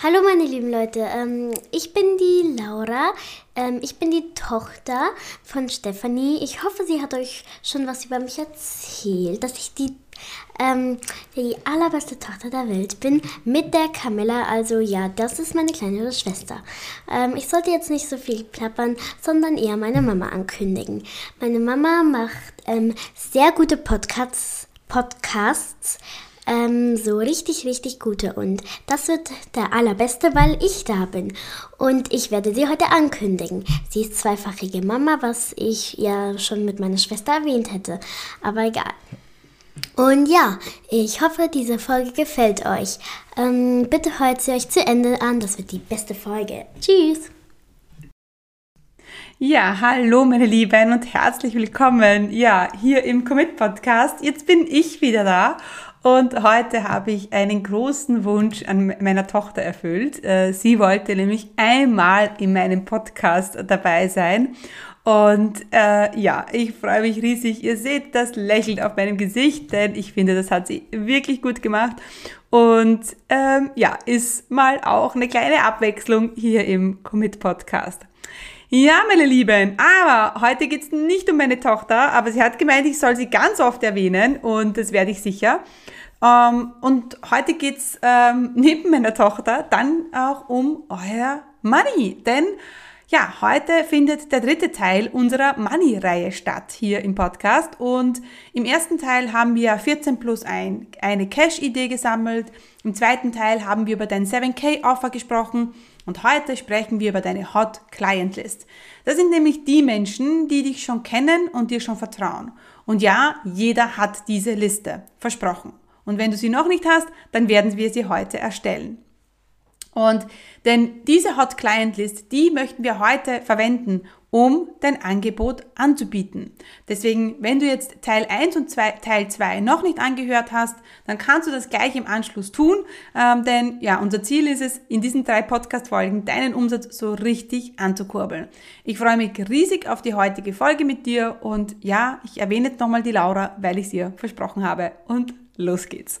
Hallo meine lieben Leute, ähm, ich bin die Laura, ähm, ich bin die Tochter von Stefanie. Ich hoffe, sie hat euch schon was über mich erzählt, dass ich die, ähm, die allerbeste Tochter der Welt bin mit der Camilla. Also ja, das ist meine kleinere Schwester. Ähm, ich sollte jetzt nicht so viel plappern, sondern eher meine Mama ankündigen. Meine Mama macht ähm, sehr gute Podcasts, Podcasts ähm, so richtig, richtig gute. Und das wird der allerbeste, weil ich da bin. Und ich werde sie heute ankündigen. Sie ist zweifachige Mama, was ich ja schon mit meiner Schwester erwähnt hätte. Aber egal. Und ja, ich hoffe, diese Folge gefällt euch. Ähm, bitte hört sie euch zu Ende an. Das wird die beste Folge. Tschüss! Ja, hallo meine Lieben und herzlich willkommen. Ja, hier im Commit Podcast. Jetzt bin ich wieder da und heute habe ich einen großen Wunsch an meiner Tochter erfüllt. Äh, sie wollte nämlich einmal in meinem Podcast dabei sein. Und äh, ja, ich freue mich riesig. Ihr seht das Lächeln auf meinem Gesicht, denn ich finde, das hat sie wirklich gut gemacht. Und ähm, ja, ist mal auch eine kleine Abwechslung hier im Commit Podcast. Ja, meine Lieben, aber heute geht's nicht um meine Tochter, aber sie hat gemeint, ich soll sie ganz oft erwähnen und das werde ich sicher. Ähm, und heute geht's ähm, neben meiner Tochter dann auch um euer Money, denn ja, heute findet der dritte Teil unserer Money-Reihe statt hier im Podcast. Und im ersten Teil haben wir 14 plus 1 eine Cash-Idee gesammelt. Im zweiten Teil haben wir über dein 7K-Offer gesprochen. Und heute sprechen wir über deine Hot Client List. Das sind nämlich die Menschen, die dich schon kennen und dir schon vertrauen. Und ja, jeder hat diese Liste. Versprochen. Und wenn du sie noch nicht hast, dann werden wir sie heute erstellen. Und denn diese Hot Client List, die möchten wir heute verwenden, um dein Angebot anzubieten. Deswegen, wenn du jetzt Teil 1 und Teil 2 noch nicht angehört hast, dann kannst du das gleich im Anschluss tun, ähm, denn ja, unser Ziel ist es, in diesen drei Podcast-Folgen deinen Umsatz so richtig anzukurbeln. Ich freue mich riesig auf die heutige Folge mit dir und ja, ich erwähne jetzt nochmal die Laura, weil ich es ihr versprochen habe und los geht's.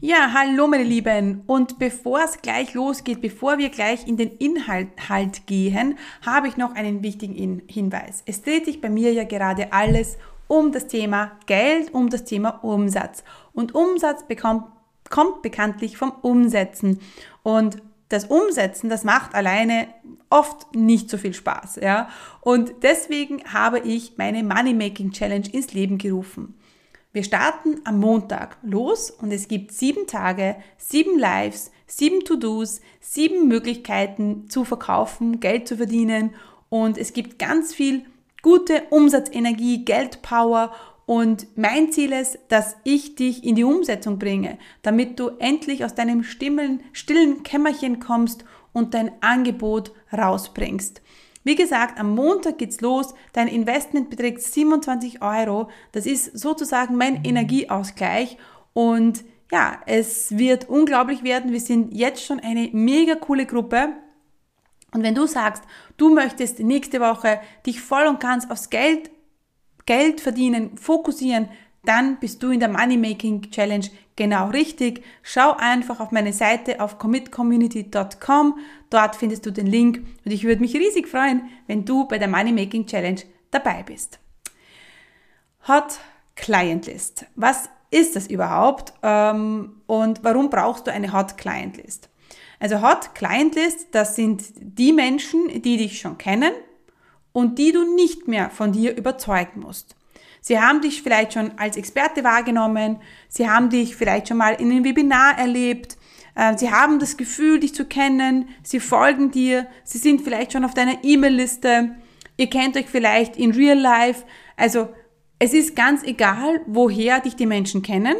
Ja, hallo meine Lieben. Und bevor es gleich losgeht, bevor wir gleich in den Inhalt halt gehen, habe ich noch einen wichtigen Hinweis. Es dreht sich bei mir ja gerade alles um das Thema Geld, um das Thema Umsatz. Und Umsatz bekommt, kommt bekanntlich vom Umsetzen. Und das Umsetzen, das macht alleine oft nicht so viel Spaß, ja. Und deswegen habe ich meine Money Making Challenge ins Leben gerufen. Wir starten am Montag los und es gibt sieben Tage, sieben Lives, sieben To-Dos, sieben Möglichkeiten zu verkaufen, Geld zu verdienen und es gibt ganz viel gute Umsatzenergie, Geldpower und mein Ziel ist, dass ich dich in die Umsetzung bringe, damit du endlich aus deinem stillen, Kämmerchen kommst und dein Angebot rausbringst. Wie gesagt, am Montag geht's los. Dein Investment beträgt 27 Euro. Das ist sozusagen mein Energieausgleich. Und ja, es wird unglaublich werden. Wir sind jetzt schon eine mega coole Gruppe. Und wenn du sagst, du möchtest nächste Woche dich voll und ganz aufs Geld, Geld verdienen, fokussieren, dann bist du in der Money Making Challenge genau richtig. Schau einfach auf meine Seite auf commitcommunity.com. Dort findest du den Link und ich würde mich riesig freuen, wenn du bei der Money Making Challenge dabei bist. Hot Client List. Was ist das überhaupt ähm, und warum brauchst du eine Hot Client List? Also Hot Client List, das sind die Menschen, die dich schon kennen und die du nicht mehr von dir überzeugen musst. Sie haben dich vielleicht schon als Experte wahrgenommen, sie haben dich vielleicht schon mal in einem Webinar erlebt, äh, sie haben das Gefühl, dich zu kennen, sie folgen dir, sie sind vielleicht schon auf deiner E-Mail-Liste, ihr kennt euch vielleicht in Real Life. Also es ist ganz egal, woher dich die Menschen kennen,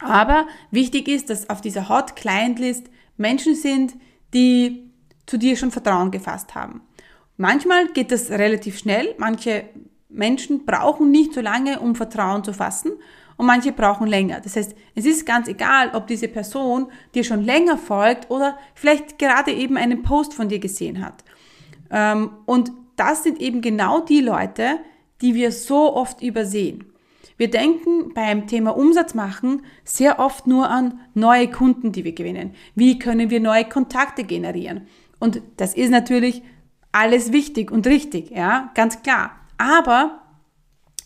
aber wichtig ist, dass auf dieser Hot Client List Menschen sind, die zu dir schon Vertrauen gefasst haben. Manchmal geht das relativ schnell, manche Menschen brauchen nicht so lange, um Vertrauen zu fassen und manche brauchen länger. Das heißt, es ist ganz egal, ob diese Person dir schon länger folgt oder vielleicht gerade eben einen Post von dir gesehen hat. Ähm, und das sind eben genau die Leute, die wir so oft übersehen. Wir denken beim Thema Umsatz machen sehr oft nur an neue Kunden, die wir gewinnen. Wie können wir neue Kontakte generieren? Und das ist natürlich alles wichtig und richtig, ja, ganz klar. Aber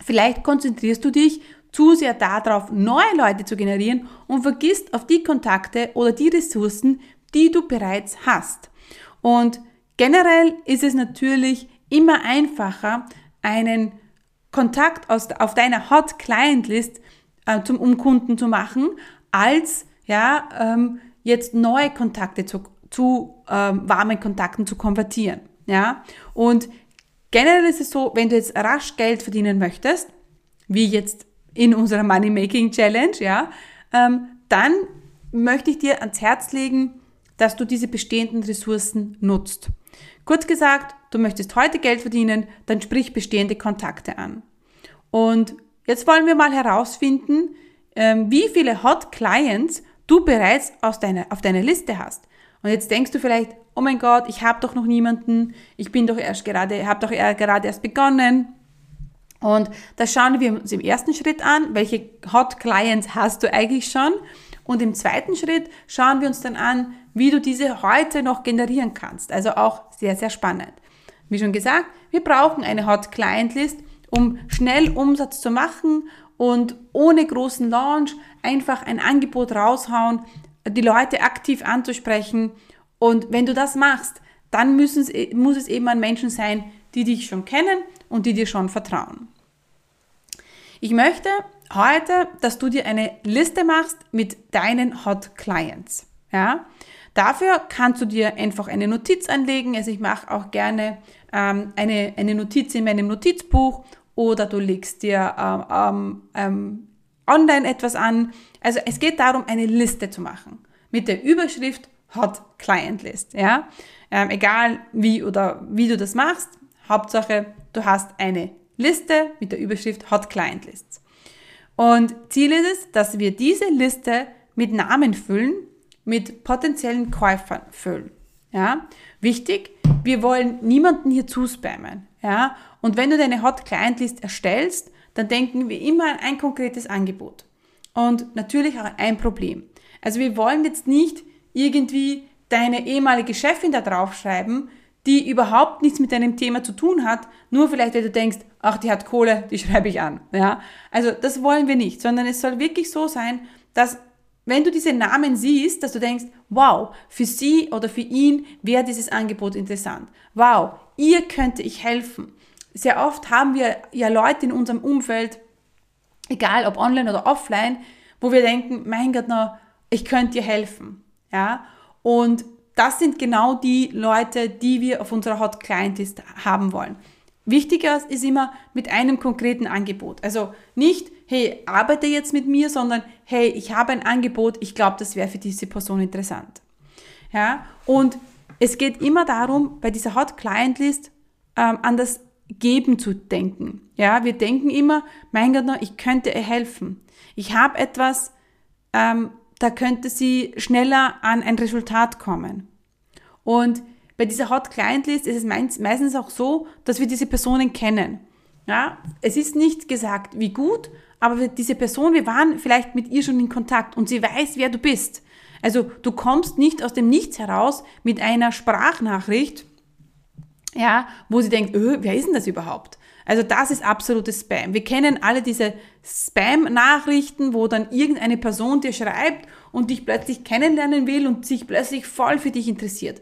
vielleicht konzentrierst du dich zu sehr darauf, neue Leute zu generieren und vergisst auf die Kontakte oder die Ressourcen, die du bereits hast. Und generell ist es natürlich immer einfacher, einen Kontakt aus, auf deiner Hot Client List äh, zum, um Kunden zu machen, als ja, ähm, jetzt neue Kontakte zu, zu ähm, warmen Kontakten zu konvertieren. Ja? Und generell ist es so, wenn du jetzt rasch Geld verdienen möchtest, wie jetzt in unserer Money Making Challenge, ja, ähm, dann möchte ich dir ans Herz legen, dass du diese bestehenden Ressourcen nutzt. Kurz gesagt, du möchtest heute Geld verdienen, dann sprich bestehende Kontakte an. Und jetzt wollen wir mal herausfinden, ähm, wie viele Hot Clients du bereits aus deiner, auf deiner Liste hast. Und jetzt denkst du vielleicht, oh mein Gott, ich habe doch noch niemanden, ich bin doch erst gerade, habe doch gerade erst begonnen. Und das schauen wir uns im ersten Schritt an, welche Hot Clients hast du eigentlich schon. Und im zweiten Schritt schauen wir uns dann an, wie du diese heute noch generieren kannst. Also auch sehr, sehr spannend. Wie schon gesagt, wir brauchen eine Hot Client List, um schnell Umsatz zu machen und ohne großen Launch einfach ein Angebot raushauen, die Leute aktiv anzusprechen. Und wenn du das machst, dann müssen, muss es eben an Menschen sein, die dich schon kennen und die dir schon vertrauen. Ich möchte heute, dass du dir eine Liste machst mit deinen Hot Clients. Ja? Dafür kannst du dir einfach eine Notiz anlegen. Also ich mache auch gerne ähm, eine, eine Notiz in meinem Notizbuch oder du legst dir ähm, ähm, online etwas an. Also es geht darum, eine Liste zu machen mit der Überschrift Hot Client List. Ja? Ähm, egal wie oder wie du das machst, Hauptsache du hast eine Liste mit der Überschrift Hot Client Lists. Und Ziel ist es, dass wir diese Liste mit Namen füllen, mit potenziellen Käufern füllen. Ja? Wichtig, wir wollen niemanden hier zuspammen. Ja? Und wenn du deine Hot Client List erstellst, dann denken wir immer an ein konkretes Angebot. Und natürlich auch ein Problem. Also wir wollen jetzt nicht irgendwie deine ehemalige Chefin da draufschreiben, die überhaupt nichts mit deinem Thema zu tun hat, nur vielleicht, weil du denkst, ach, die hat Kohle, die schreibe ich an. Ja? Also das wollen wir nicht, sondern es soll wirklich so sein, dass wenn du diese Namen siehst, dass du denkst, wow, für sie oder für ihn wäre dieses Angebot interessant. Wow, ihr könnte ich helfen. Sehr oft haben wir ja Leute in unserem Umfeld, egal ob online oder offline, wo wir denken, mein Gott, na, ich könnte dir helfen. Ja? Und das sind genau die Leute, die wir auf unserer Hot Client List haben wollen. Wichtiger ist immer mit einem konkreten Angebot. Also nicht, hey, arbeite jetzt mit mir, sondern hey, ich habe ein Angebot, ich glaube, das wäre für diese Person interessant. Ja? Und es geht immer darum, bei dieser Hot Client List ähm, an das Geben zu denken. Ja, wir denken immer, mein Gott, ich könnte ihr helfen. Ich habe etwas, ähm, da könnte sie schneller an ein Resultat kommen. Und bei dieser Hot Client List ist es meistens auch so, dass wir diese Personen kennen. Ja, es ist nicht gesagt, wie gut, aber diese Person, wir waren vielleicht mit ihr schon in Kontakt und sie weiß, wer du bist. Also du kommst nicht aus dem Nichts heraus mit einer Sprachnachricht, ja, wo sie denkt, öh, wer ist denn das überhaupt? Also das ist absolutes Spam. Wir kennen alle diese Spam-Nachrichten, wo dann irgendeine Person dir schreibt und dich plötzlich kennenlernen will und sich plötzlich voll für dich interessiert.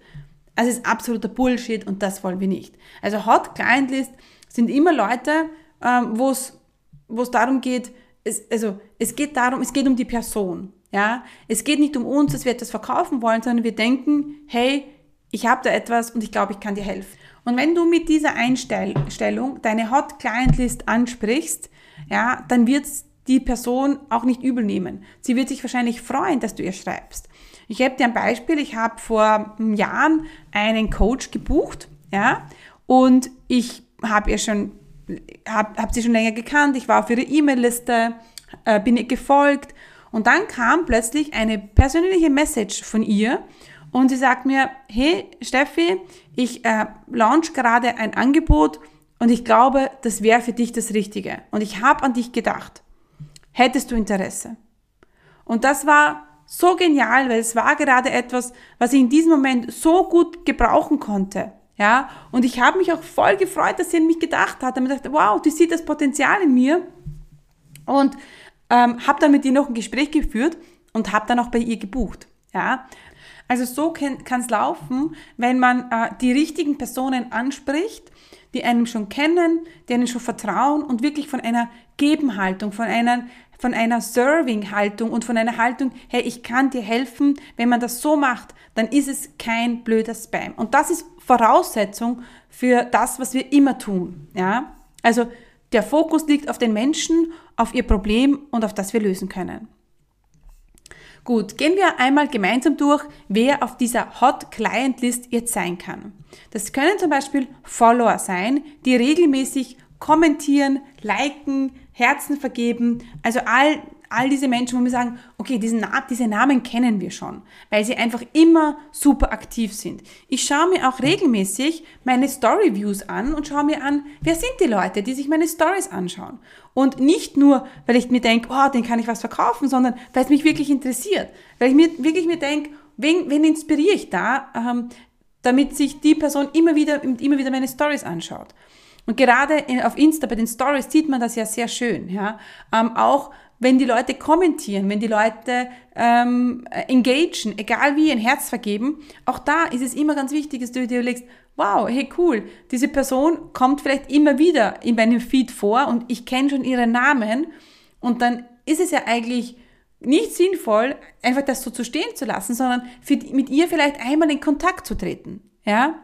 Also ist absoluter Bullshit und das wollen wir nicht. Also Hot Client List sind immer Leute, ähm, wo es wo es darum geht, es, also es geht darum, es geht um die Person. Ja, es geht nicht um uns, dass wir etwas verkaufen wollen, sondern wir denken, hey, ich habe da etwas und ich glaube, ich kann dir helfen. Und wenn du mit dieser Einstellung deine Hot Client List ansprichst, ja, dann wird die Person auch nicht übel nehmen. Sie wird sich wahrscheinlich freuen, dass du ihr schreibst. Ich habe dir ein Beispiel. Ich habe vor Jahren einen Coach gebucht, ja, und ich habe ihr schon, habe hab sie schon länger gekannt. Ich war auf ihre E-Mail-Liste, äh, bin ihr gefolgt und dann kam plötzlich eine persönliche Message von ihr und sie sagt mir, hey Steffi, ich äh, launch gerade ein Angebot und ich glaube, das wäre für dich das Richtige. Und ich habe an dich gedacht. Hättest du Interesse? Und das war so genial, weil es war gerade etwas, was ich in diesem Moment so gut gebrauchen konnte. Ja, und ich habe mich auch voll gefreut, dass sie an mich gedacht hat. Und mir dachte, wow, die sieht das Potenzial in mir. Und ähm, habe dann mit ihr noch ein Gespräch geführt und habe dann auch bei ihr gebucht. Ja, also so kann es laufen, wenn man äh, die richtigen Personen anspricht, die einem schon kennen, denen schon vertrauen und wirklich von einer Gebenhaltung, von einer, von einer Serving-Haltung und von einer Haltung, hey, ich kann dir helfen, wenn man das so macht, dann ist es kein blöder Spam. Und das ist Voraussetzung für das, was wir immer tun. Ja? Also der Fokus liegt auf den Menschen, auf ihr Problem und auf das wir lösen können. Gut, gehen wir einmal gemeinsam durch, wer auf dieser Hot Client List jetzt sein kann. Das können zum Beispiel Follower sein, die regelmäßig kommentieren, liken, Herzen vergeben, also all all diese Menschen, wo wir sagen, okay, diesen, diese Namen kennen wir schon, weil sie einfach immer super aktiv sind. Ich schaue mir auch regelmäßig meine Story-Views an und schaue mir an, wer sind die Leute, die sich meine Stories anschauen. Und nicht nur, weil ich mir denke, oh, den kann ich was verkaufen, sondern weil es mich wirklich interessiert. Weil ich mir wirklich mir denke, wen, wen inspiriere ich da, ähm, damit sich die Person immer wieder, immer wieder meine Stories anschaut. Und gerade auf Insta bei den Stories sieht man das ja sehr schön. Ja? Ähm, auch wenn die Leute kommentieren, wenn die Leute ähm, engagen, egal wie, ein Herz vergeben, auch da ist es immer ganz wichtig, dass du dir überlegst, wow, hey cool, diese Person kommt vielleicht immer wieder in meinem Feed vor und ich kenne schon ihren Namen und dann ist es ja eigentlich nicht sinnvoll, einfach das so zu stehen zu lassen, sondern für, mit ihr vielleicht einmal in Kontakt zu treten, ja.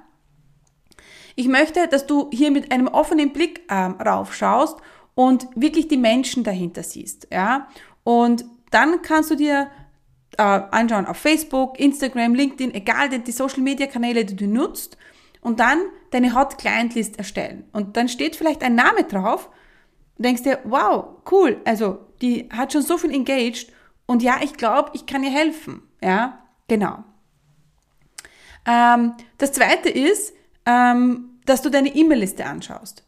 Ich möchte, dass du hier mit einem offenen Blick ähm, raufschaust und wirklich die Menschen dahinter siehst, ja. Und dann kannst du dir äh, anschauen auf Facebook, Instagram, LinkedIn, egal die Social Media Kanäle, die du nutzt, und dann deine Hot Client List erstellen. Und dann steht vielleicht ein Name drauf. Du denkst dir, wow, cool, also die hat schon so viel engaged und ja, ich glaube, ich kann ihr helfen. Ja, genau. Ähm, das zweite ist, ähm, dass du deine E-Mail-Liste anschaust.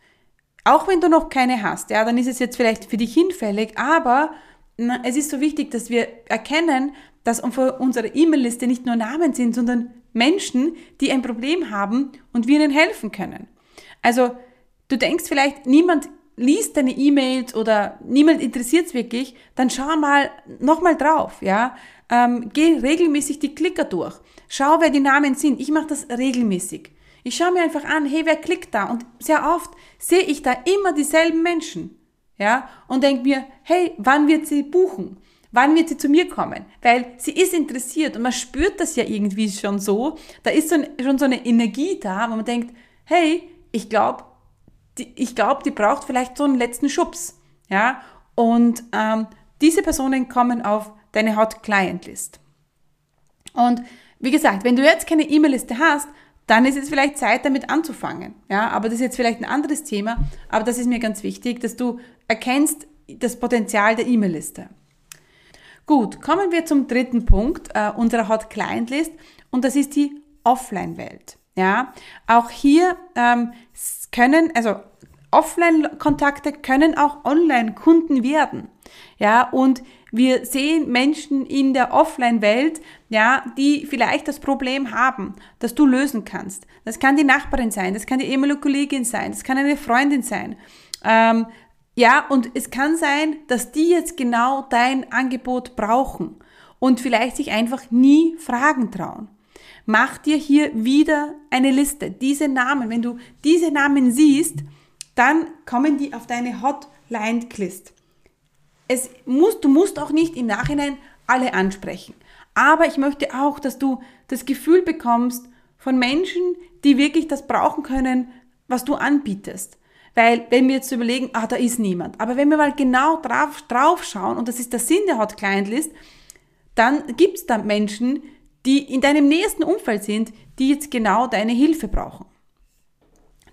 Auch wenn du noch keine hast, ja, dann ist es jetzt vielleicht für dich hinfällig, aber na, es ist so wichtig, dass wir erkennen, dass unsere E-Mail-Liste nicht nur Namen sind, sondern Menschen, die ein Problem haben und wir ihnen helfen können. Also du denkst vielleicht, niemand liest deine E-Mails oder niemand interessiert es wirklich, dann schau mal nochmal drauf, ja. Ähm, geh regelmäßig die Klicker durch. Schau, wer die Namen sind. Ich mache das regelmäßig. Ich schaue mir einfach an, hey, wer klickt da? Und sehr oft sehe ich da immer dieselben Menschen. Ja, und denke mir, hey, wann wird sie buchen? Wann wird sie zu mir kommen? Weil sie ist interessiert und man spürt das ja irgendwie schon so. Da ist so ein, schon so eine Energie da, wo man denkt, hey, ich glaube, die, ich die braucht vielleicht so einen letzten Schubs. Ja, und ähm, diese Personen kommen auf deine Hot Client List. Und wie gesagt, wenn du jetzt keine E-Mail-Liste hast, dann ist es vielleicht Zeit, damit anzufangen. Ja, aber das ist jetzt vielleicht ein anderes Thema, aber das ist mir ganz wichtig, dass du erkennst das Potenzial der E-Mail-Liste. Gut, kommen wir zum dritten Punkt äh, unserer Hot Client List und das ist die Offline-Welt. Ja, auch hier ähm, können, also Offline-Kontakte können auch Online-Kunden werden. Ja, und wir sehen Menschen in der Offline-Welt, ja, die vielleicht das Problem haben, das du lösen kannst. Das kann die Nachbarin sein, das kann die ehemalige Kollegin sein, das kann eine Freundin sein. Ähm, ja, und es kann sein, dass die jetzt genau dein Angebot brauchen und vielleicht sich einfach nie fragen trauen. Mach dir hier wieder eine Liste. Diese Namen, wenn du diese Namen siehst, dann kommen die auf deine Hotline-List es muss, du musst auch nicht im Nachhinein alle ansprechen. Aber ich möchte auch, dass du das Gefühl bekommst von Menschen, die wirklich das brauchen können, was du anbietest. Weil wenn wir jetzt überlegen, ah, da ist niemand. Aber wenn wir mal genau drauf, drauf schauen, und das ist der Sinn der Hot Client List, dann gibt es da Menschen, die in deinem nächsten Umfeld sind, die jetzt genau deine Hilfe brauchen.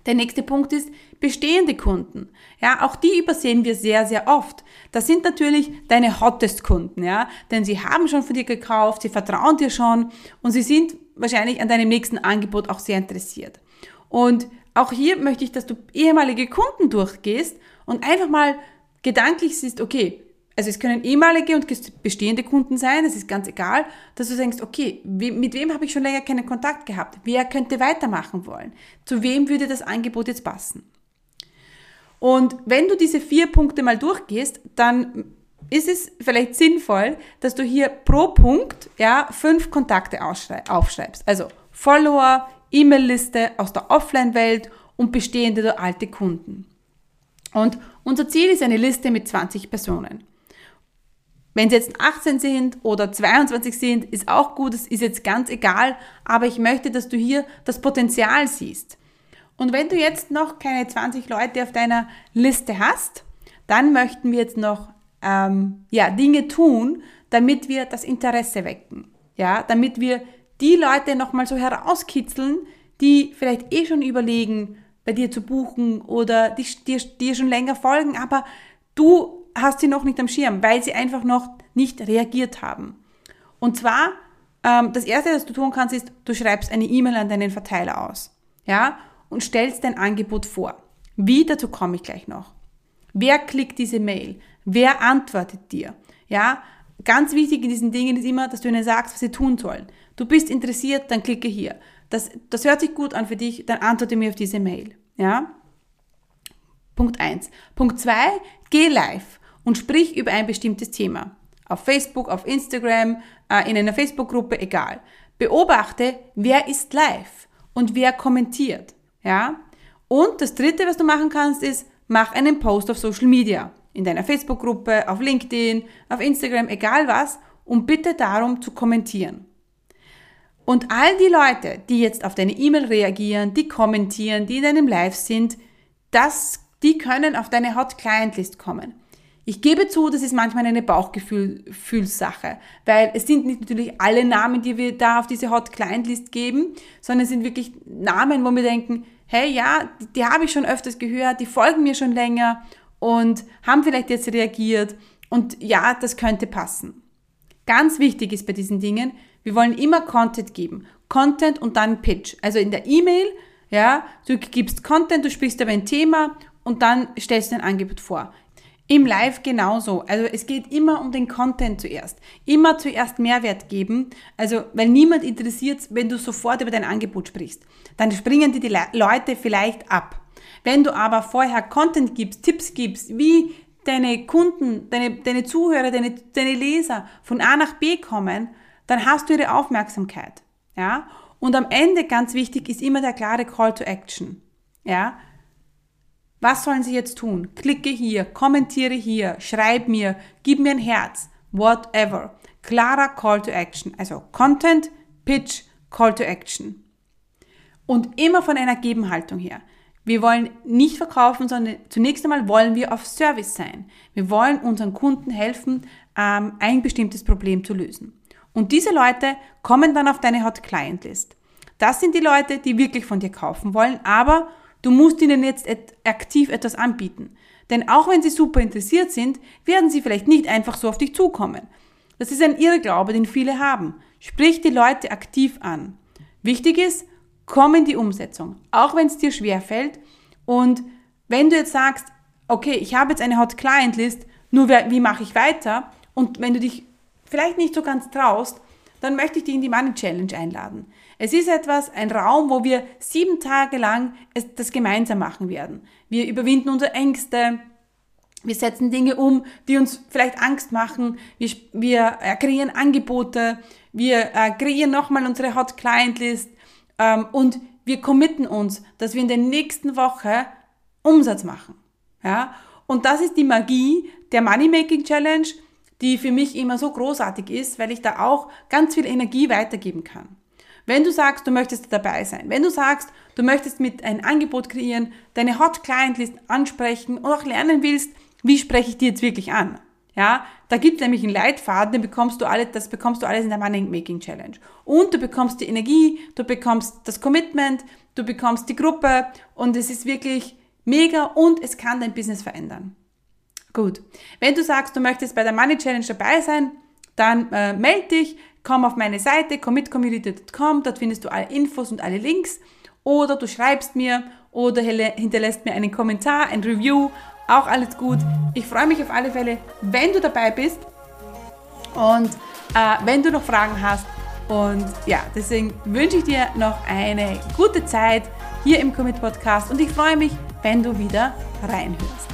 Der nächste Punkt ist bestehende Kunden. Ja, auch die übersehen wir sehr, sehr oft. Das sind natürlich deine hottest Kunden, ja, denn sie haben schon von dir gekauft, sie vertrauen dir schon und sie sind wahrscheinlich an deinem nächsten Angebot auch sehr interessiert. Und auch hier möchte ich, dass du ehemalige Kunden durchgehst und einfach mal gedanklich siehst, okay, also es können ehemalige und bestehende Kunden sein, das ist ganz egal, dass du denkst, okay, mit wem habe ich schon länger keinen Kontakt gehabt? Wer könnte weitermachen wollen? Zu wem würde das Angebot jetzt passen? Und wenn du diese vier Punkte mal durchgehst, dann ist es vielleicht sinnvoll, dass du hier pro Punkt ja, fünf Kontakte aufschreibst. Also Follower, E-Mail-Liste aus der Offline-Welt und bestehende oder alte Kunden. Und unser Ziel ist eine Liste mit 20 Personen. Wenn es jetzt 18 sind oder 22 sind, ist auch gut, es ist jetzt ganz egal, aber ich möchte, dass du hier das Potenzial siehst. Und wenn du jetzt noch keine 20 Leute auf deiner Liste hast, dann möchten wir jetzt noch ähm, ja, Dinge tun, damit wir das Interesse wecken. Ja, damit wir die Leute nochmal so herauskitzeln, die vielleicht eh schon überlegen, bei dir zu buchen oder die, dir schon länger folgen, aber du hast sie noch nicht am Schirm, weil sie einfach noch nicht reagiert haben. Und zwar, ähm, das Erste, was du tun kannst, ist, du schreibst eine E-Mail an deinen Verteiler aus. Ja? Und stellst dein Angebot vor. Wie, dazu komme ich gleich noch. Wer klickt diese Mail? Wer antwortet dir? Ja? Ganz wichtig in diesen Dingen ist immer, dass du ihnen sagst, was sie tun sollen. Du bist interessiert, dann klicke hier. Das, das hört sich gut an für dich, dann antworte mir auf diese Mail. Ja? Punkt 1. Punkt 2, geh live und sprich über ein bestimmtes Thema. Auf Facebook, auf Instagram, äh, in einer Facebook-Gruppe, egal. Beobachte, wer ist live und wer kommentiert. Ja? Und das dritte, was du machen kannst, ist, mach einen Post auf Social Media. In deiner Facebook-Gruppe, auf LinkedIn, auf Instagram, egal was, und bitte darum zu kommentieren. Und all die Leute, die jetzt auf deine E-Mail reagieren, die kommentieren, die in deinem Live sind, das, die können auf deine Hot Client List kommen. Ich gebe zu, das ist manchmal eine Bauchgefühlssache, weil es sind nicht natürlich alle Namen, die wir da auf diese Hot Client List geben, sondern es sind wirklich Namen, wo wir denken, hey, ja, die, die habe ich schon öfters gehört, die folgen mir schon länger und haben vielleicht jetzt reagiert und ja, das könnte passen. Ganz wichtig ist bei diesen Dingen, wir wollen immer Content geben. Content und dann Pitch. Also in der E-Mail, ja, du gibst Content, du sprichst über ein Thema und dann stellst du ein Angebot vor. Im Live genauso. Also es geht immer um den Content zuerst. Immer zuerst Mehrwert geben. Also, weil niemand interessiert, wenn du sofort über dein Angebot sprichst. Dann springen die, die Leute vielleicht ab. Wenn du aber vorher Content gibst, Tipps gibst, wie deine Kunden, deine, deine Zuhörer, deine, deine Leser von A nach B kommen, dann hast du ihre Aufmerksamkeit. Ja? Und am Ende, ganz wichtig, ist immer der klare Call to Action. Ja? Was sollen sie jetzt tun? Klicke hier, kommentiere hier, schreib mir, gib mir ein Herz, whatever. Klarer Call to Action. Also Content, Pitch, Call to Action. Und immer von einer Gebenhaltung her. Wir wollen nicht verkaufen, sondern zunächst einmal wollen wir auf Service sein. Wir wollen unseren Kunden helfen, ähm, ein bestimmtes Problem zu lösen. Und diese Leute kommen dann auf deine Hot Client List. Das sind die Leute, die wirklich von dir kaufen wollen, aber Du musst ihnen jetzt et aktiv etwas anbieten. Denn auch wenn sie super interessiert sind, werden sie vielleicht nicht einfach so auf dich zukommen. Das ist ein Irrglaube, den viele haben. Sprich die Leute aktiv an. Wichtig ist, komm in die Umsetzung, auch wenn es dir schwer fällt. Und wenn du jetzt sagst, okay, ich habe jetzt eine Hot Client List, nur wie mache ich weiter? Und wenn du dich vielleicht nicht so ganz traust, dann möchte ich dich in die Money Challenge einladen. Es ist etwas, ein Raum, wo wir sieben Tage lang das gemeinsam machen werden. Wir überwinden unsere Ängste, wir setzen Dinge um, die uns vielleicht Angst machen. Wir, wir äh, kreieren Angebote. Wir äh, kreieren nochmal unsere Hot Client List. Ähm, und wir committen uns, dass wir in der nächsten Woche Umsatz machen. Ja? Und das ist die Magie der Money Making Challenge, die für mich immer so großartig ist, weil ich da auch ganz viel Energie weitergeben kann. Wenn du sagst, du möchtest dabei sein, wenn du sagst, du möchtest mit ein Angebot kreieren, deine Hot Client List ansprechen und auch lernen willst, wie spreche ich die jetzt wirklich an? Ja, da gibt es nämlich einen Leitfaden, den bekommst du alles, das bekommst du alles in der Money Making Challenge. Und du bekommst die Energie, du bekommst das Commitment, du bekommst die Gruppe und es ist wirklich mega und es kann dein Business verändern. Gut. Wenn du sagst, du möchtest bei der Money Challenge dabei sein, dann äh, melde dich, komm auf meine Seite commitcommunity.com, dort findest du alle Infos und alle Links oder du schreibst mir oder hinterlässt mir einen Kommentar, ein Review, auch alles gut. Ich freue mich auf alle Fälle, wenn du dabei bist und äh, wenn du noch Fragen hast. Und ja, deswegen wünsche ich dir noch eine gute Zeit hier im Commit Podcast und ich freue mich, wenn du wieder reinhörst.